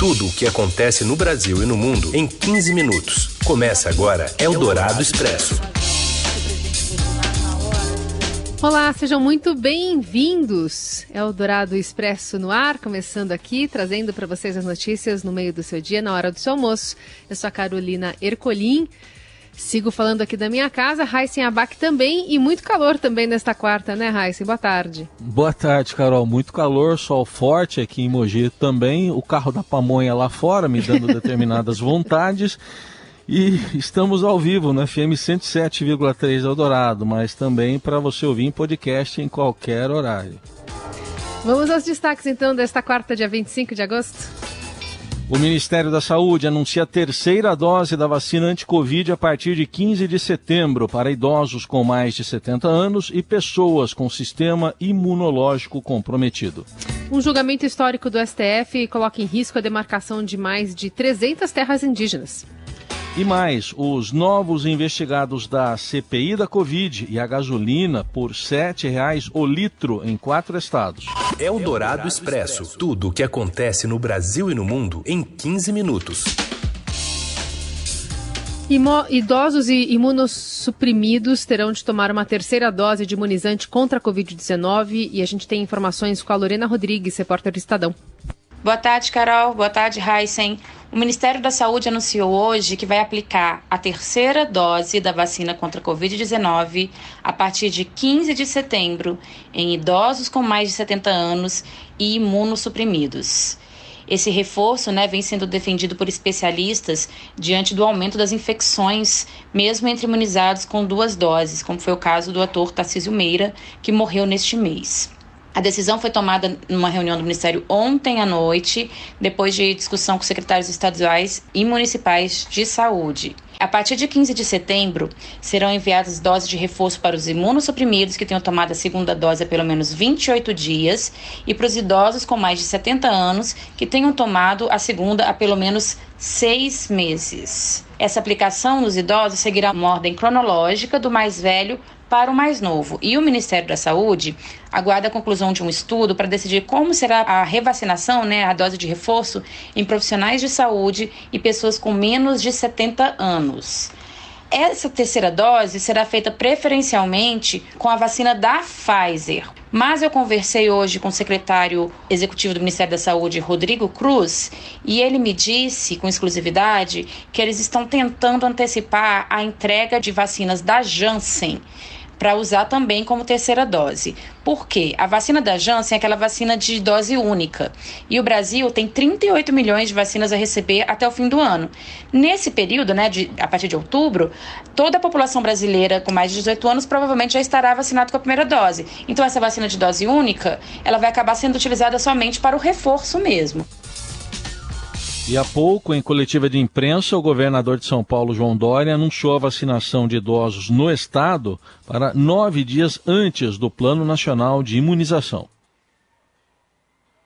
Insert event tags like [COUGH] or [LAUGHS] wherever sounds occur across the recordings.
Tudo o que acontece no Brasil e no mundo em 15 minutos. Começa agora Eldorado Expresso. Olá, sejam muito bem-vindos. Eldorado Expresso no ar, começando aqui, trazendo para vocês as notícias no meio do seu dia, na hora do seu almoço. Eu sou a Carolina Ercolim. Sigo falando aqui da minha casa, Raíssen Abac também, e muito calor também nesta quarta, né, Raíssen? Boa tarde. Boa tarde, Carol. Muito calor, sol forte aqui em Mogi também. O carro da pamonha lá fora me dando [LAUGHS] determinadas vontades. E estamos ao vivo no FM 107,3 Eldorado, mas também para você ouvir em podcast em qualquer horário. Vamos aos destaques então desta quarta, dia 25 de agosto. O Ministério da Saúde anuncia a terceira dose da vacina anti-Covid a partir de 15 de setembro para idosos com mais de 70 anos e pessoas com sistema imunológico comprometido. Um julgamento histórico do STF coloca em risco a demarcação de mais de 300 terras indígenas. E mais, os novos investigados da CPI da Covid e a gasolina por R$ 7,00 o litro em quatro estados. É o Dourado Expresso. Tudo o que acontece no Brasil e no mundo em 15 minutos. Imo idosos e imunossuprimidos terão de tomar uma terceira dose de imunizante contra a Covid-19 e a gente tem informações com a Lorena Rodrigues, repórter do Estadão. Boa tarde, Carol. Boa tarde, Heisen. O Ministério da Saúde anunciou hoje que vai aplicar a terceira dose da vacina contra a Covid-19 a partir de 15 de setembro em idosos com mais de 70 anos e imunossuprimidos. Esse reforço né, vem sendo defendido por especialistas diante do aumento das infecções, mesmo entre imunizados com duas doses, como foi o caso do ator Tarcísio Meira, que morreu neste mês. A decisão foi tomada numa reunião do Ministério ontem à noite, depois de discussão com secretários estaduais e municipais de saúde. A partir de 15 de setembro, serão enviadas doses de reforço para os imunossuprimidos que tenham tomado a segunda dose há pelo menos 28 dias e para os idosos com mais de 70 anos que tenham tomado a segunda há pelo menos seis meses. Essa aplicação nos idosos seguirá uma ordem cronológica do mais velho para o mais novo. E o Ministério da Saúde aguarda a conclusão de um estudo para decidir como será a revacinação, né, a dose de reforço, em profissionais de saúde e pessoas com menos de 70 anos. Essa terceira dose será feita preferencialmente com a vacina da Pfizer. Mas eu conversei hoje com o secretário executivo do Ministério da Saúde, Rodrigo Cruz, e ele me disse com exclusividade que eles estão tentando antecipar a entrega de vacinas da Janssen para usar também como terceira dose. Por quê? A vacina da Janssen é aquela vacina de dose única. E o Brasil tem 38 milhões de vacinas a receber até o fim do ano. Nesse período, né, de, a partir de outubro, toda a população brasileira com mais de 18 anos provavelmente já estará vacinada com a primeira dose. Então essa vacina de dose única, ela vai acabar sendo utilizada somente para o reforço mesmo. E há pouco, em coletiva de imprensa, o governador de São Paulo, João Dória, anunciou a vacinação de idosos no estado para nove dias antes do Plano Nacional de Imunização.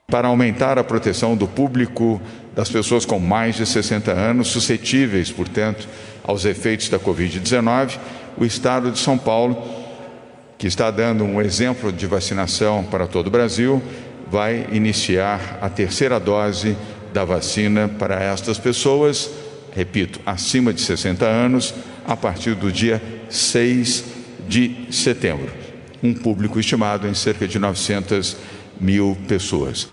Para aumentar a proteção do público das pessoas com mais de 60 anos, suscetíveis, portanto, aos efeitos da Covid-19, o Estado de São Paulo, que está dando um exemplo de vacinação para todo o Brasil, vai iniciar a terceira dose da vacina para estas pessoas, repito, acima de 60 anos, a partir do dia 6 de setembro. Um público estimado em cerca de 900 mil pessoas.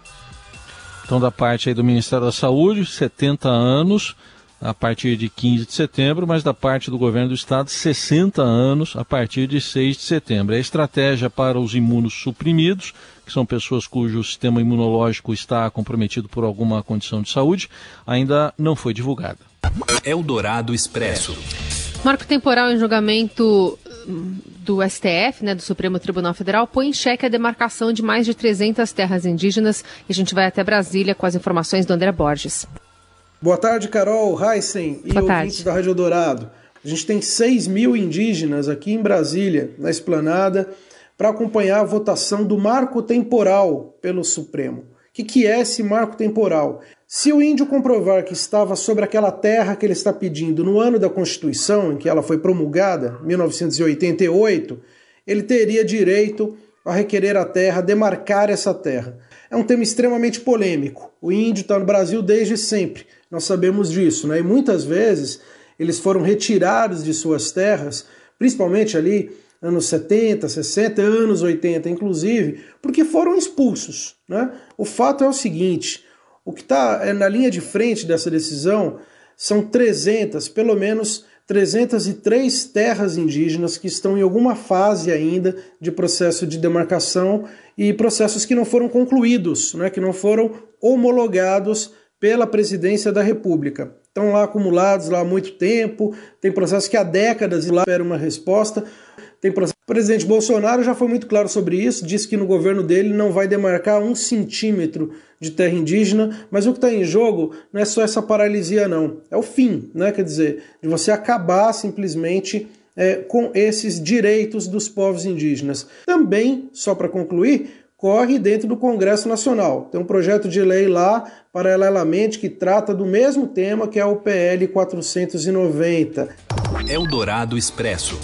Então, da parte aí do Ministério da Saúde, 70 anos a partir de 15 de setembro, mas da parte do governo do estado, 60 anos a partir de 6 de setembro. É a estratégia para os imunossuprimidos, que são pessoas cujo sistema imunológico está comprometido por alguma condição de saúde, ainda não foi divulgada. Eldorado Expresso. Marco temporal em julgamento hum, do STF, né, do Supremo Tribunal Federal, põe em xeque a demarcação de mais de 300 terras indígenas. E a gente vai até Brasília com as informações do André Borges. Boa tarde, Carol, Heisen e Boa ouvintes tarde. da Rádio Dourado. A gente tem 6 mil indígenas aqui em Brasília, na esplanada, para acompanhar a votação do marco temporal pelo Supremo. O que, que é esse marco temporal? Se o índio comprovar que estava sobre aquela terra que ele está pedindo no ano da Constituição, em que ela foi promulgada, 1988, ele teria direito a requerer a terra, demarcar essa terra. É um tema extremamente polêmico. O índio está no Brasil desde sempre, nós sabemos disso, né? E muitas vezes eles foram retirados de suas terras, principalmente ali anos 70, 60, anos 80, inclusive, porque foram expulsos. Né? O fato é o seguinte: o que está é, na linha de frente dessa decisão são 300, pelo menos 303 terras indígenas que estão em alguma fase ainda de processo de demarcação e processos que não foram concluídos, né, que não foram homologados pela presidência da República. Estão lá acumulados lá há muito tempo, tem processos que há décadas lá esperam uma resposta. Tem processo. O presidente Bolsonaro já foi muito claro sobre isso, disse que no governo dele não vai demarcar um centímetro de terra indígena, mas o que está em jogo não é só essa paralisia, não. É o fim, né? quer dizer, de você acabar simplesmente é, com esses direitos dos povos indígenas. Também, só para concluir, corre dentro do Congresso Nacional. Tem um projeto de lei lá, paralelamente, que trata do mesmo tema, que é o PL 490. Eldorado Expresso.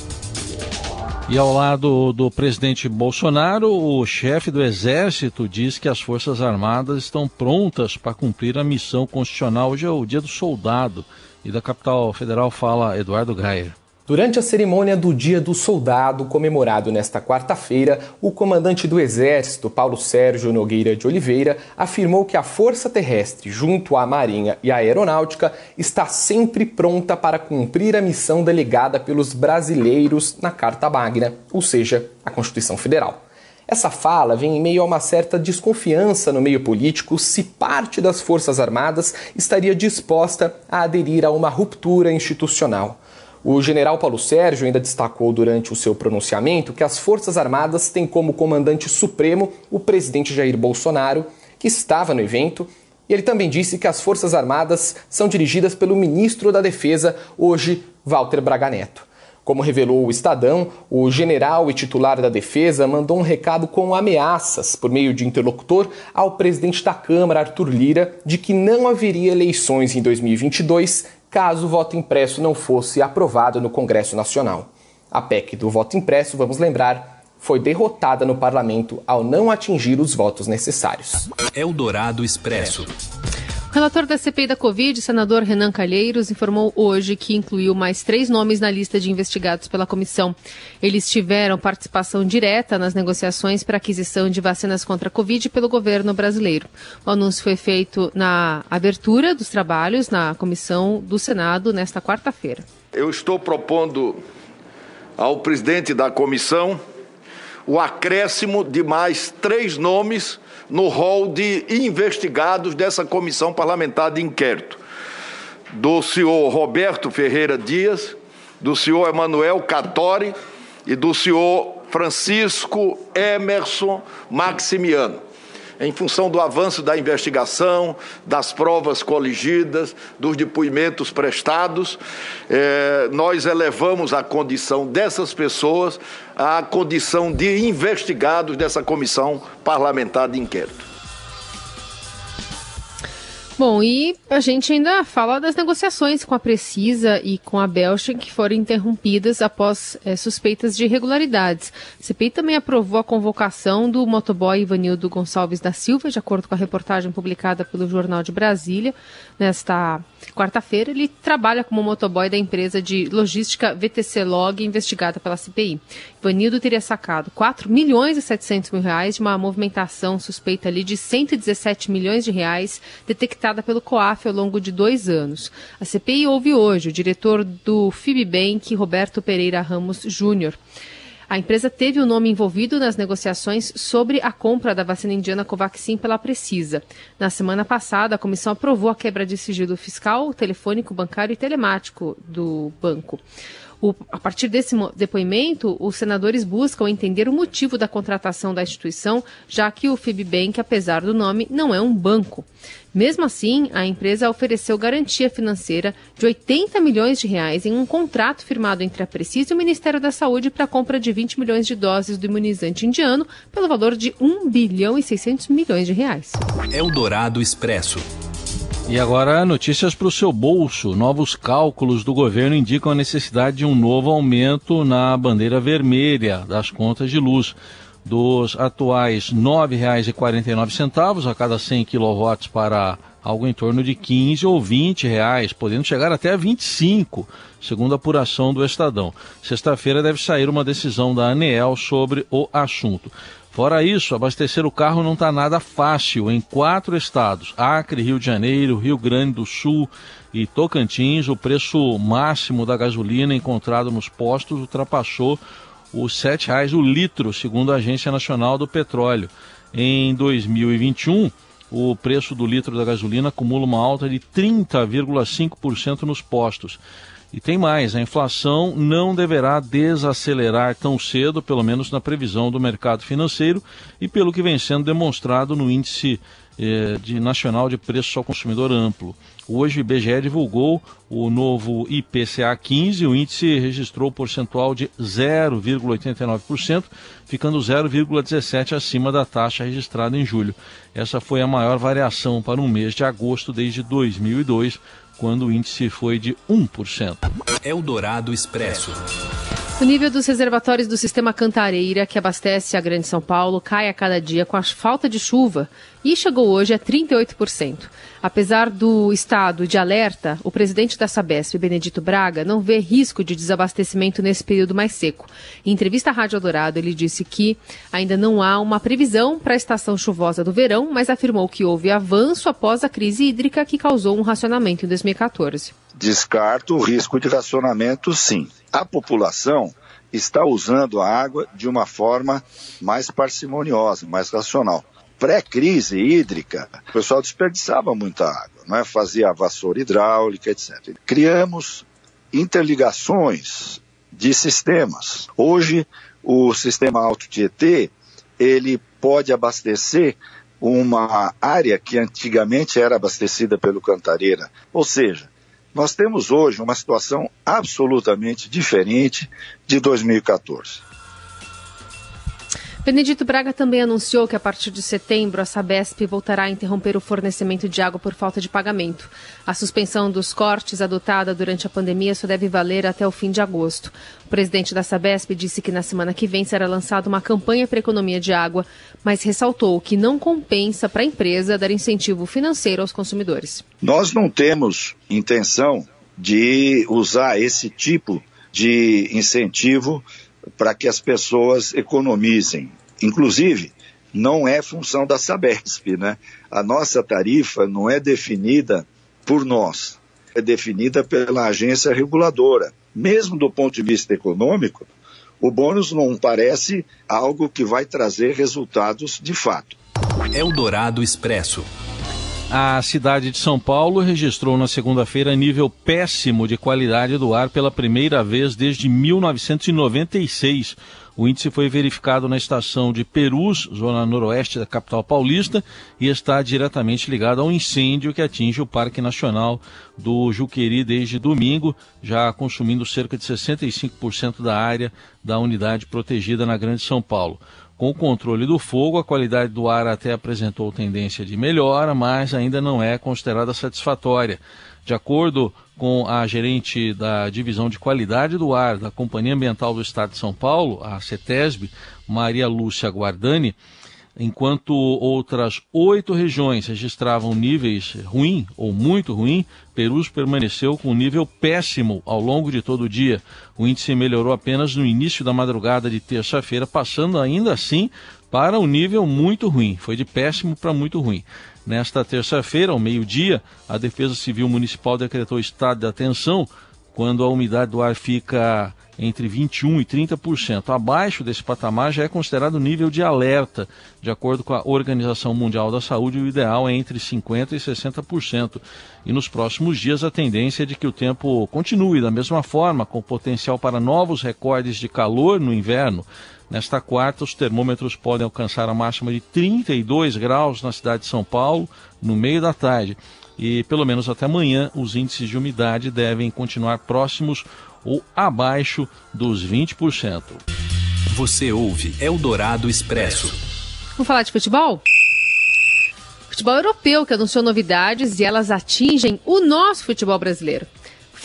E ao lado do presidente Bolsonaro, o chefe do Exército diz que as Forças Armadas estão prontas para cumprir a missão constitucional. Hoje é o dia do soldado. E da capital federal fala Eduardo Gayer. Durante a cerimônia do Dia do Soldado, comemorado nesta quarta-feira, o comandante do Exército, Paulo Sérgio Nogueira de Oliveira, afirmou que a Força Terrestre, junto à Marinha e à Aeronáutica, está sempre pronta para cumprir a missão delegada pelos brasileiros na Carta Magna, ou seja, a Constituição Federal. Essa fala vem em meio a uma certa desconfiança no meio político se parte das Forças Armadas estaria disposta a aderir a uma ruptura institucional. O general Paulo Sérgio ainda destacou durante o seu pronunciamento que as Forças Armadas têm como comandante supremo o presidente Jair Bolsonaro, que estava no evento, e ele também disse que as Forças Armadas são dirigidas pelo ministro da Defesa, hoje Walter Braga Neto. Como revelou o Estadão, o general e titular da Defesa mandou um recado com ameaças, por meio de interlocutor, ao presidente da Câmara, Arthur Lira, de que não haveria eleições em 2022 caso o voto impresso não fosse aprovado no Congresso Nacional. A PEC do voto impresso, vamos lembrar, foi derrotada no parlamento ao não atingir os votos necessários. Eldorado Expresso. O relator da CPI da Covid, senador Renan Calheiros, informou hoje que incluiu mais três nomes na lista de investigados pela comissão. Eles tiveram participação direta nas negociações para aquisição de vacinas contra a Covid pelo governo brasileiro. O anúncio foi feito na abertura dos trabalhos na comissão do Senado nesta quarta-feira. Eu estou propondo ao presidente da comissão o acréscimo de mais três nomes no rol de investigados dessa comissão parlamentar de inquérito. Do senhor Roberto Ferreira Dias, do senhor Emanuel Catori e do senhor Francisco Emerson Maximiano em função do avanço da investigação, das provas coligidas, dos depoimentos prestados, eh, nós elevamos a condição dessas pessoas à condição de investigados dessa comissão parlamentar de inquérito. Bom, e a gente ainda fala das negociações com a Precisa e com a Belching que foram interrompidas após é, suspeitas de irregularidades. A CPI também aprovou a convocação do motoboy Ivanildo Gonçalves da Silva, de acordo com a reportagem publicada pelo Jornal de Brasília nesta quarta-feira. Ele trabalha como motoboy da empresa de logística VTC Log, investigada pela CPI. Ivanildo teria sacado 4 milhões e 700 mil reais de uma movimentação suspeita ali de 117 milhões de reais detectada pelo COAF ao longo de dois anos. A CPI ouve hoje o diretor do Fibbank, Roberto Pereira Ramos Júnior. A empresa teve o nome envolvido nas negociações sobre a compra da vacina indiana Covaxin pela Precisa. Na semana passada, a comissão aprovou a quebra de sigilo fiscal, telefônico, bancário e telemático do banco. O, a partir desse depoimento, os senadores buscam entender o motivo da contratação da instituição, já que o Fibbank, apesar do nome, não é um banco. Mesmo assim, a empresa ofereceu garantia financeira de 80 milhões de reais em um contrato firmado entre a Precisa e o Ministério da Saúde para a compra de 20 milhões de doses do imunizante indiano pelo valor de 1 bilhão e 600 milhões de reais. Eldorado Expresso. E agora notícias para o seu bolso. Novos cálculos do governo indicam a necessidade de um novo aumento na bandeira vermelha das contas de luz. dos atuais R$ 9,49 a cada 100 kW para algo em torno de 15 ou 20 reais, podendo chegar até a 25, segundo a apuração do Estadão. Sexta-feira deve sair uma decisão da ANEEL sobre o assunto. Fora isso, abastecer o carro não está nada fácil em quatro estados: Acre, Rio de Janeiro, Rio Grande do Sul e Tocantins. O preço máximo da gasolina encontrado nos postos ultrapassou os R$ 7,00 o litro, segundo a Agência Nacional do Petróleo. Em 2021, o preço do litro da gasolina acumula uma alta de 30,5% nos postos. E tem mais, a inflação não deverá desacelerar tão cedo, pelo menos na previsão do mercado financeiro e pelo que vem sendo demonstrado no índice eh, de nacional de preços ao consumidor amplo. Hoje o IBGE divulgou o novo IPCA 15, o índice registrou percentual de 0,89%, ficando 0,17% acima da taxa registrada em julho. Essa foi a maior variação para um mês de agosto desde 2002, quando o índice foi de 1%. Eldorado Expresso. O nível dos reservatórios do sistema Cantareira, que abastece a Grande São Paulo, cai a cada dia com a falta de chuva e chegou hoje a 38%. Apesar do estado de alerta, o presidente da Sabesp, Benedito Braga, não vê risco de desabastecimento nesse período mais seco. Em entrevista à Rádio Dourado, ele disse que ainda não há uma previsão para a estação chuvosa do verão, mas afirmou que houve avanço após a crise hídrica que causou um racionamento em 2014. Descarto o risco de racionamento, sim a população está usando a água de uma forma mais parcimoniosa, mais racional. Pré-crise hídrica, o pessoal desperdiçava muita água, não é? fazia vassoura hidráulica, etc. Criamos interligações de sistemas. Hoje, o sistema Alto Tietê, ele pode abastecer uma área que antigamente era abastecida pelo Cantareira. Ou seja, nós temos hoje uma situação absolutamente diferente de 2014. Benedito Braga também anunciou que a partir de setembro a Sabesp voltará a interromper o fornecimento de água por falta de pagamento. A suspensão dos cortes adotada durante a pandemia só deve valer até o fim de agosto. O presidente da Sabesp disse que na semana que vem será lançada uma campanha para economia de água, mas ressaltou que não compensa para a empresa dar incentivo financeiro aos consumidores. Nós não temos intenção de usar esse tipo de incentivo para que as pessoas economizem. Inclusive, não é função da Sabesp, né? A nossa tarifa não é definida por nós, é definida pela agência reguladora. Mesmo do ponto de vista econômico, o bônus não parece algo que vai trazer resultados de fato. Eldorado Expresso. A cidade de São Paulo registrou na segunda-feira nível péssimo de qualidade do ar pela primeira vez desde 1996. O índice foi verificado na estação de Perus, zona noroeste da capital paulista, e está diretamente ligado ao incêndio que atinge o Parque Nacional do Juqueri desde domingo, já consumindo cerca de 65% da área da unidade protegida na Grande São Paulo. Com o controle do fogo, a qualidade do ar até apresentou tendência de melhora, mas ainda não é considerada satisfatória. De acordo com a gerente da Divisão de Qualidade do Ar da Companhia Ambiental do Estado de São Paulo, a CETESB, Maria Lúcia Guardani, enquanto outras oito regiões registravam níveis ruim ou muito ruim, Perus permaneceu com nível péssimo ao longo de todo o dia. O índice melhorou apenas no início da madrugada de terça-feira, passando ainda assim para um nível muito ruim. Foi de péssimo para muito ruim. Nesta terça-feira, ao meio-dia, a Defesa Civil Municipal decretou estado de atenção quando a umidade do ar fica entre 21% e 30%. Abaixo desse patamar já é considerado nível de alerta. De acordo com a Organização Mundial da Saúde, o ideal é entre 50% e 60%. E nos próximos dias a tendência é de que o tempo continue da mesma forma, com potencial para novos recordes de calor no inverno. Nesta quarta, os termômetros podem alcançar a máxima de 32 graus na cidade de São Paulo, no meio da tarde. E pelo menos até amanhã, os índices de umidade devem continuar próximos ou abaixo dos 20%. Você ouve Eldorado Expresso. Vamos falar de futebol? Futebol europeu que anunciou novidades e elas atingem o nosso futebol brasileiro.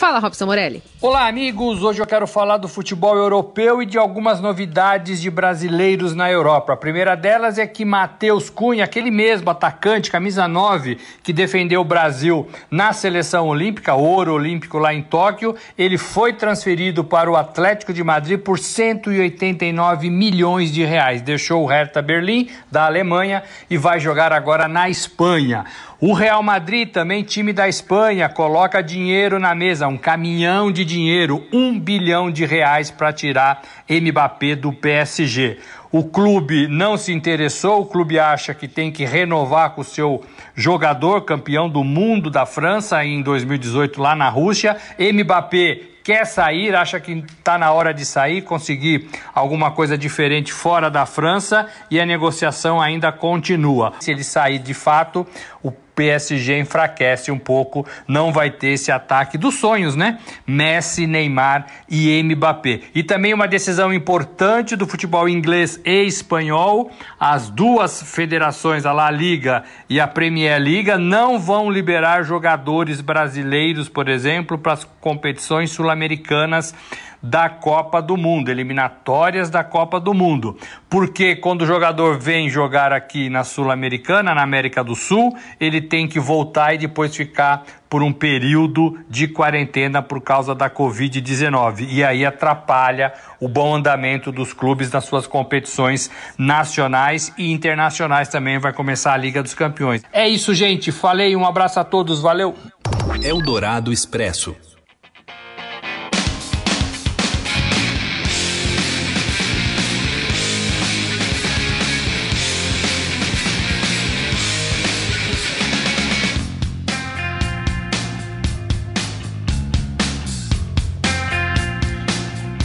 Fala, Robson Morelli. Olá, amigos. Hoje eu quero falar do futebol europeu e de algumas novidades de brasileiros na Europa. A primeira delas é que Matheus Cunha, aquele mesmo atacante, camisa 9, que defendeu o Brasil na seleção olímpica, ouro olímpico lá em Tóquio, ele foi transferido para o Atlético de Madrid por 189 milhões de reais. Deixou o Hertha Berlim, da Alemanha, e vai jogar agora na Espanha. O Real Madrid, também time da Espanha, coloca dinheiro na mesa, um caminhão de dinheiro, um bilhão de reais para tirar Mbappé do PSG. O clube não se interessou, o clube acha que tem que renovar com o seu jogador, campeão do mundo da França em 2018 lá na Rússia. Mbappé quer sair, acha que está na hora de sair, conseguir alguma coisa diferente fora da França e a negociação ainda continua. Se ele sair de fato, o PSG enfraquece um pouco, não vai ter esse ataque dos sonhos, né? Messi, Neymar e Mbappé. E também uma decisão importante do futebol inglês e espanhol, as duas federações, a La Liga e a Premier Liga, não vão liberar jogadores brasileiros, por exemplo, para as competições sul-americanas da Copa do Mundo, eliminatórias da Copa do Mundo. Porque quando o jogador vem jogar aqui na Sul-Americana, na América do Sul, ele tem que voltar e depois ficar por um período de quarentena por causa da Covid-19. E aí atrapalha o bom andamento dos clubes nas suas competições nacionais e internacionais também. Vai começar a Liga dos Campeões. É isso, gente. Falei, um abraço a todos, valeu. Eldorado Expresso.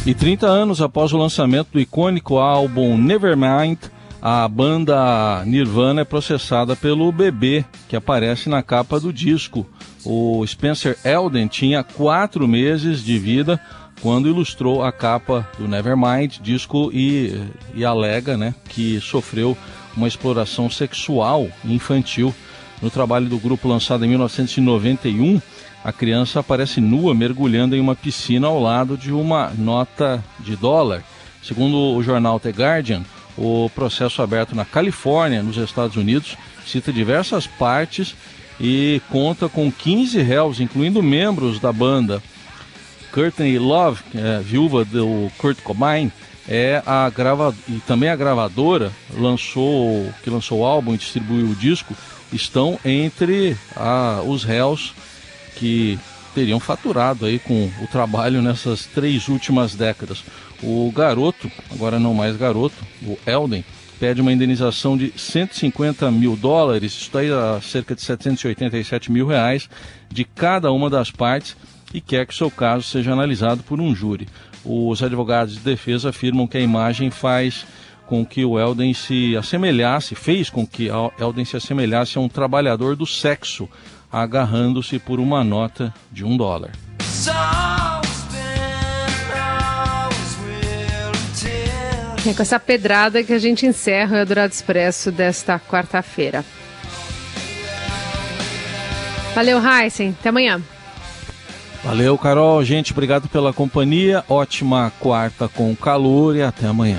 E 30 anos após o lançamento do icônico álbum Nevermind, a banda Nirvana é processada pelo bebê que aparece na capa do disco. O Spencer Elden tinha quatro meses de vida quando ilustrou a capa do Nevermind, disco e, e alega né, que sofreu uma exploração sexual infantil. No trabalho do grupo lançado em 1991, a criança aparece nua mergulhando em uma piscina ao lado de uma nota de dólar. Segundo o jornal The Guardian, o processo aberto na Califórnia, nos Estados Unidos, cita diversas partes e conta com 15 réus, incluindo membros da banda. Courtney Love, é, viúva do Kurt Cobain, é a grava e também a gravadora lançou que lançou o álbum e distribuiu o disco estão entre a, os réus que teriam faturado aí com o trabalho nessas três últimas décadas. O garoto, agora não mais garoto, o Elden, pede uma indenização de 150 mil dólares, isso aí a cerca de 787 mil reais, de cada uma das partes e quer que seu caso seja analisado por um júri. Os advogados de defesa afirmam que a imagem faz com que o Elden se assemelhasse, fez com que Elden se assemelhasse a um trabalhador do sexo, agarrando-se por uma nota de um dólar. É com essa pedrada que a gente encerra o Eldorado Expresso desta quarta-feira. Valeu, Heisen. Até amanhã. Valeu, Carol. Gente, obrigado pela companhia. Ótima quarta com calor e até amanhã.